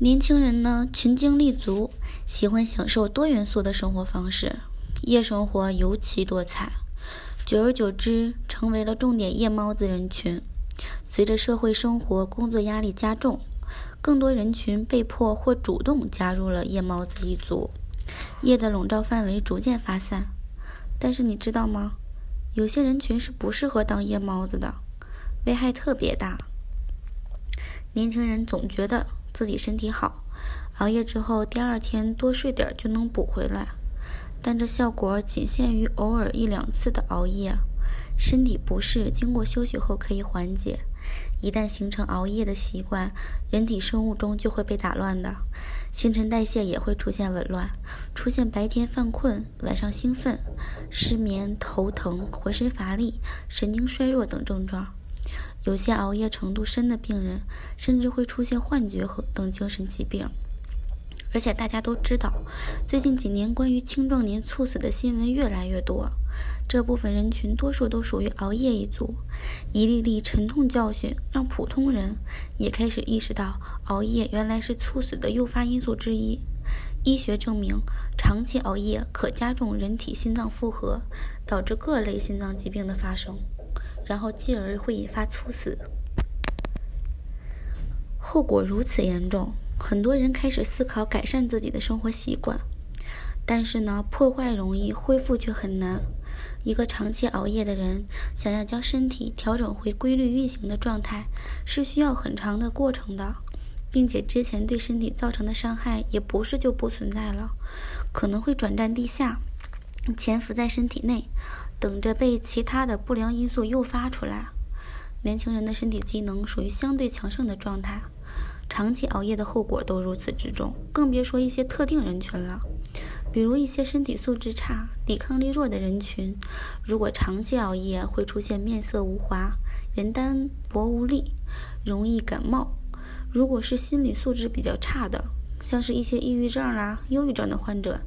年轻人呢，群精力足，喜欢享受多元素的生活方式，夜生活尤其多彩。久而久之，成为了重点夜猫子人群。随着社会生活、工作压力加重，更多人群被迫或主动加入了夜猫子一族，夜的笼罩范围逐渐发散。但是你知道吗？有些人群是不适合当夜猫子的，危害特别大。年轻人总觉得。自己身体好，熬夜之后第二天多睡点就能补回来，但这效果仅限于偶尔一两次的熬夜。身体不适经过休息后可以缓解，一旦形成熬夜的习惯，人体生物钟就会被打乱的，新陈代谢也会出现紊乱，出现白天犯困、晚上兴奋、失眠、头疼、浑身乏力、神经衰弱等症状。有些熬夜程度深的病人，甚至会出现幻觉和等精神疾病。而且大家都知道，最近几年关于青壮年猝死的新闻越来越多。这部分人群多数都属于熬夜一族。一粒粒沉痛教训，让普通人也开始意识到，熬夜原来是猝死的诱发因素之一。医学证明，长期熬夜可加重人体心脏负荷，导致各类心脏疾病的发生。然后进而会引发猝死，后果如此严重，很多人开始思考改善自己的生活习惯，但是呢，破坏容易，恢复却很难。一个长期熬夜的人，想要将身体调整回规律运行的状态，是需要很长的过程的，并且之前对身体造成的伤害也不是就不存在了，可能会转战地下，潜伏在身体内。等着被其他的不良因素诱发出来。年轻人的身体机能属于相对强盛的状态，长期熬夜的后果都如此之重，更别说一些特定人群了。比如一些身体素质差、抵抗力弱的人群，如果长期熬夜，会出现面色无华、人单薄无力、容易感冒。如果是心理素质比较差的，像是一些抑郁症啦、忧郁症的患者，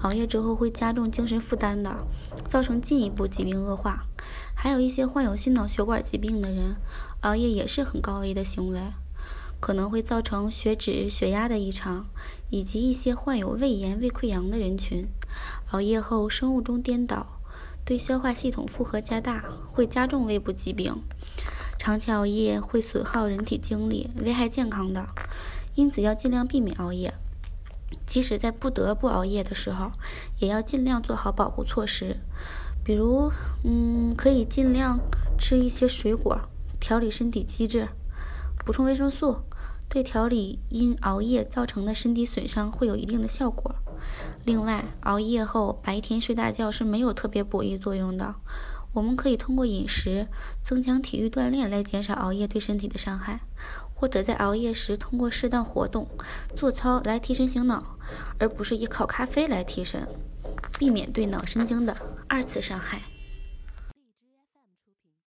熬夜之后会加重精神负担的，造成进一步疾病恶化。还有一些患有心脑血管疾病的人，熬夜也是很高危的行为，可能会造成血脂、血压的异常，以及一些患有胃炎、胃溃疡的人群，熬夜后生物钟颠倒，对消化系统负荷加大，会加重胃部疾病。长期熬夜会损耗人体精力，危害健康的。因此要尽量避免熬夜，即使在不得不熬夜的时候，也要尽量做好保护措施。比如，嗯，可以尽量吃一些水果，调理身体机制，补充维生素，对调理因熬夜造成的身体损伤会有一定的效果。另外，熬夜后白天睡大觉是没有特别补益作用的。我们可以通过饮食、增强体育锻炼来减少熬夜对身体的伤害。或者在熬夜时，通过适当活动、做操来提神醒脑，而不是依靠咖啡来提神，避免对脑神经的二次伤害。